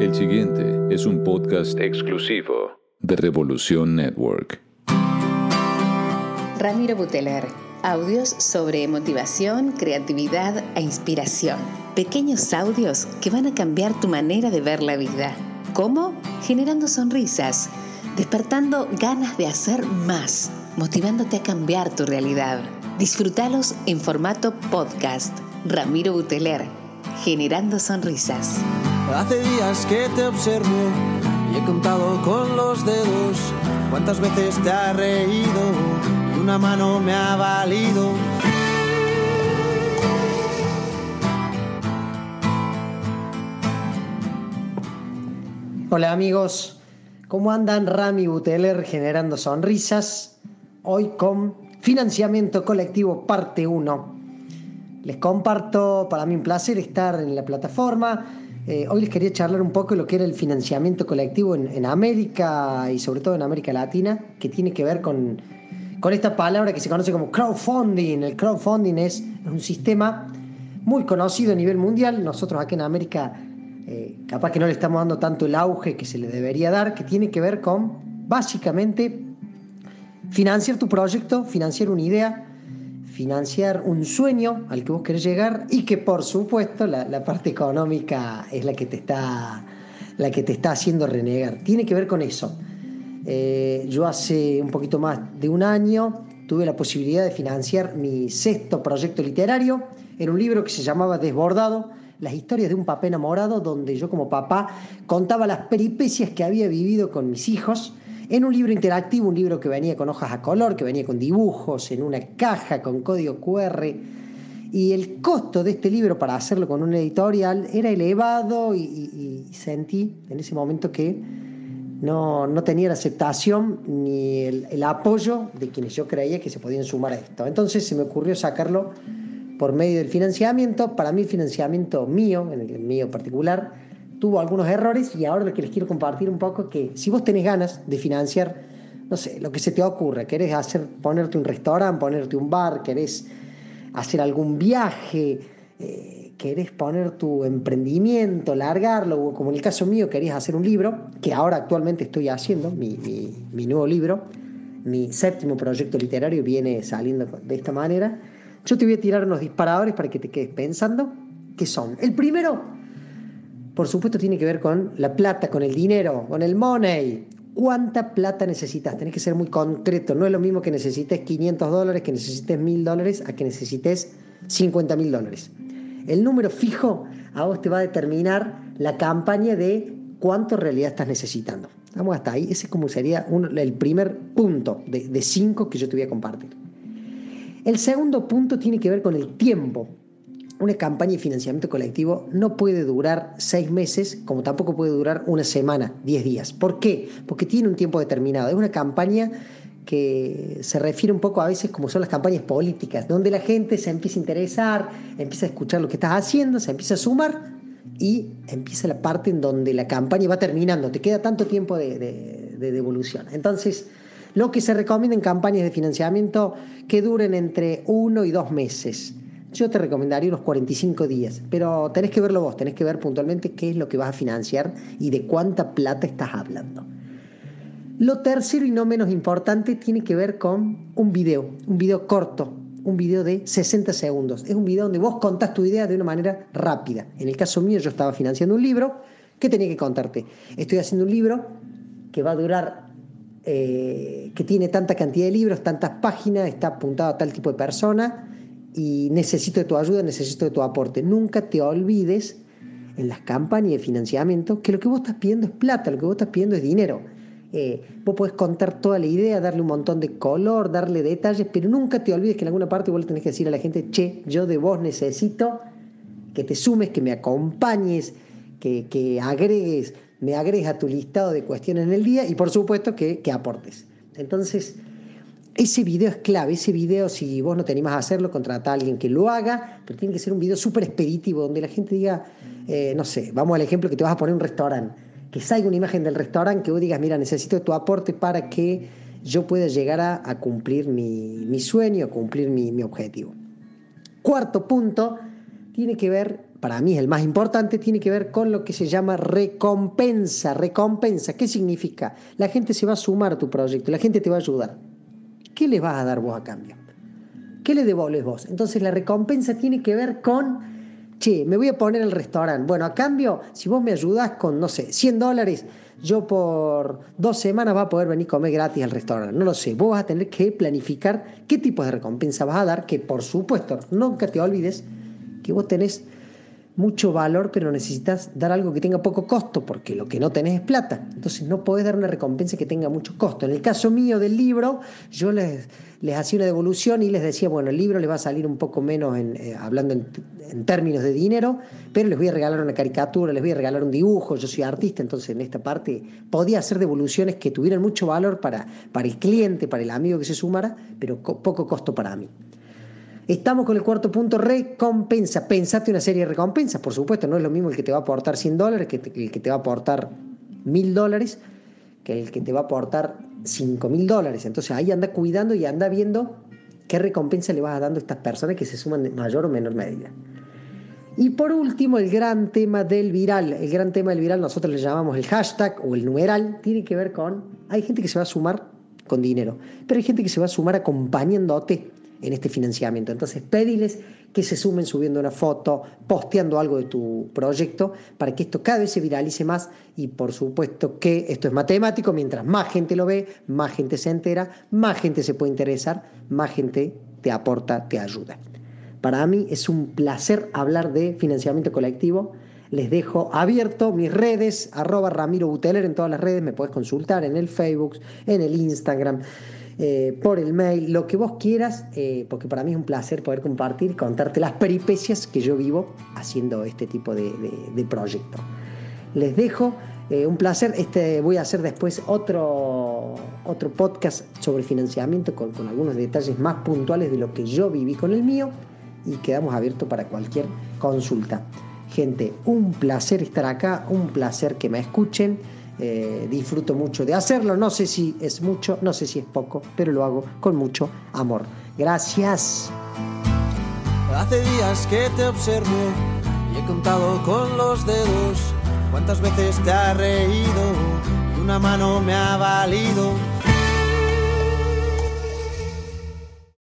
El siguiente es un podcast exclusivo de Revolución Network. Ramiro Buteler. Audios sobre motivación, creatividad e inspiración. Pequeños audios que van a cambiar tu manera de ver la vida. ¿Cómo? Generando sonrisas, despertando ganas de hacer más, motivándote a cambiar tu realidad. Disfrútalos en formato podcast. Ramiro Buteler, generando sonrisas. Hace días que te observo y he contado con los dedos cuántas veces te ha reído y una mano me ha valido. Hola amigos, ¿cómo andan? Rami Buteler generando sonrisas. Hoy con financiamiento colectivo parte 1. Les comparto, para mí un placer estar en la plataforma. Eh, hoy les quería charlar un poco de lo que era el financiamiento colectivo en, América y sobre todo en América Latina, que tiene que ver con, con esta palabra que se conoce como crowdfunding. El crowdfunding es un sistema muy conocido a nivel mundial. Nosotros aquí en América eh, capaz que no le estamos dando tanto el auge que se le debería dar, que tiene que ver con básicamente financiar tu proyecto, financiar una idea, financiar un sueño al que vos querés llegar y que por supuesto la, parte económica es la que te está la que te está haciendo renegar. Tiene que ver con eso. Eh, yo hace un poquito más de un año tuve la posibilidad de financiar mi sexto proyecto literario en un libro que se llamaba Desbordado, las historias de un papá enamorado, donde yo como papá contaba las peripecias que había vivido con mis hijos en un libro interactivo, un libro que venía con hojas a color, que venía con dibujos, en una caja con código QR. Y el costo de este libro para hacerlo con una editorial era elevado y sentí en ese momento que no, no tenía la aceptación ni el, el, apoyo de quienes yo creía que se podían sumar a esto. Entonces se me ocurrió sacarlo por medio del financiamiento. Para mí el financiamiento mío, en el mío particular, tuvo algunos errores y ahora lo que les quiero compartir un poco es que si vos tenés ganas de financiar, no sé, lo que se te ocurra, querés hacer, ponerte un restaurante, ponerte un bar, querés hacer algún viaje, eh, querés poner tu emprendimiento, largarlo, o como en el caso mío querés hacer un libro, que ahora actualmente estoy haciendo, mi, mi, mi nuevo libro, mi séptimo proyecto literario viene saliendo de esta manera, yo te voy a tirar unos disparadores para que te quedes pensando, que son, el primero, por supuesto tiene que ver con la plata, con el dinero, con el money. ¿Cuánta plata necesitas? Tenés que ser muy concreto. No es lo mismo que necesites 500 dólares, que necesites 1000 dólares, a que necesites 50 mil dólares. El número fijo a vos te va a determinar la campaña de cuánto en realidad estás necesitando. Vamos hasta ahí. Ese como sería el primer punto de, de cinco que yo te voy a compartir. El segundo punto tiene que ver con el tiempo una campaña de financiamiento colectivo no puede durar seis meses, como tampoco puede durar una semana, diez días. ¿Por qué? Porque tiene un tiempo determinado. Es una campaña que se refiere un poco a veces como son las campañas políticas, donde la gente se empieza a interesar, empieza a escuchar lo que estás haciendo, se empieza a sumar y empieza la parte en donde la campaña va terminando, te queda tanto tiempo de, de, de devolución. Entonces, lo que se recomienda en campañas de financiamiento que duren entre uno y dos meses yo te recomendaría unos 45 días, pero tenés que verlo vos, tenés que ver puntualmente qué es lo que vas a financiar y de cuánta plata estás hablando. Lo tercero y no menos importante tiene que ver con un video, un video corto, un video de 60 segundos. Es un video donde vos contás tu idea de una manera rápida. En el caso mío yo estaba financiando un libro, ¿qué tenía que contarte? Estoy haciendo un libro que va a durar, eh, que tiene tanta cantidad de libros, tantas páginas, está apuntado a tal tipo de persona y necesito de tu ayuda, necesito de tu aporte. Nunca te olvides en las campañas de financiamiento que lo que vos estás pidiendo es plata, lo que vos estás pidiendo es dinero. Eh, vos podés contar toda la idea, darle un montón de color, darle detalles, pero nunca te olvides que en alguna parte vos le tenés que decir a la gente, che, yo de vos necesito que te sumes, que me acompañes, que, que agregues, me agregues a tu listado de cuestiones en el día y por supuesto que, que aportes. Entonces, ese video es clave, ese video si vos no te animas a hacerlo, contrata a alguien que lo haga, pero tiene que ser un video súper expeditivo, donde la gente diga, eh, no sé, vamos al ejemplo que te vas a poner un restaurante, que salga una imagen del restaurante, que vos digas, mira, necesito tu aporte para que yo pueda llegar a, cumplir mi, mi, sueño, a cumplir mi, mi objetivo. Cuarto punto, tiene que ver para mí es el más importante, tiene que ver con lo que se llama recompensa. Recompensa, ¿qué significa? La gente se va a sumar a tu proyecto, la gente te va a ayudar. ¿Qué le vas a dar vos a cambio? ¿Qué le devolves vos? Entonces la recompensa tiene que ver con, che, me voy a poner el restaurante. Bueno, a cambio, si vos me ayudás con, no sé, 100 dólares, yo por dos semanas va a poder venir a comer gratis al restaurante. No lo sé, vos vas a tener que planificar qué tipo de recompensa vas a dar, que por supuesto, nunca te olvides que vos tenés mucho valor, pero necesitas dar algo que tenga poco costo, porque lo que no tenés es plata. Entonces no podés dar una recompensa que tenga mucho costo. En el caso mío del libro, yo les, les hacía una devolución y les decía, bueno, el libro les va a salir un poco menos en, eh, hablando en, en, términos de dinero, pero les voy a regalar una caricatura, les voy a regalar un dibujo, yo soy artista, entonces en esta parte podía hacer devoluciones que tuvieran mucho valor para, para el cliente, para el amigo que se sumara, pero poco costo para mí. Estamos con el cuarto punto, recompensa. Pensate una serie de recompensas, por supuesto, no es lo mismo el que te va a aportar 100 dólares que el que te va a aportar 1000 dólares que el que te va a aportar 5 mil dólares. Entonces ahí anda cuidando y anda viendo qué recompensa le vas dando a estas personas que se suman de mayor o menor medida. Y por último, el gran tema del viral. El gran tema del viral nosotros le llamamos el hashtag o el numeral. Tiene que ver con, hay gente que se va a sumar con dinero, pero hay gente que se va a sumar acompañándote en este financiamiento. Entonces, pediles que se sumen subiendo una foto, posteando algo de tu proyecto, para que esto cada vez se viralice más y por supuesto que esto es matemático, mientras más gente lo ve, más gente se entera, más gente se puede interesar, más gente te aporta, te ayuda. Para mí es un placer hablar de financiamiento colectivo. Les dejo abierto mis redes, arroba Ramiro Buteler en todas las redes, me puedes consultar en el Facebook, en el Instagram. Eh, por el mail, lo que vos quieras, eh, porque para mí es un placer poder compartir, contarte las peripecias que yo vivo haciendo este tipo de, proyecto. Les dejo, eh, un placer, este, voy a hacer después otro, otro podcast sobre financiamiento con, con algunos detalles más puntuales de lo que yo viví con el mío y quedamos abiertos para cualquier consulta. Gente, un placer estar acá, un placer que me escuchen. Eh, disfruto mucho de hacerlo. No sé si es mucho, no sé si es poco, pero lo hago con mucho amor. Gracias. Hace días que te observo y he contado con los dedos cuántas veces te ha reído y una mano me ha valido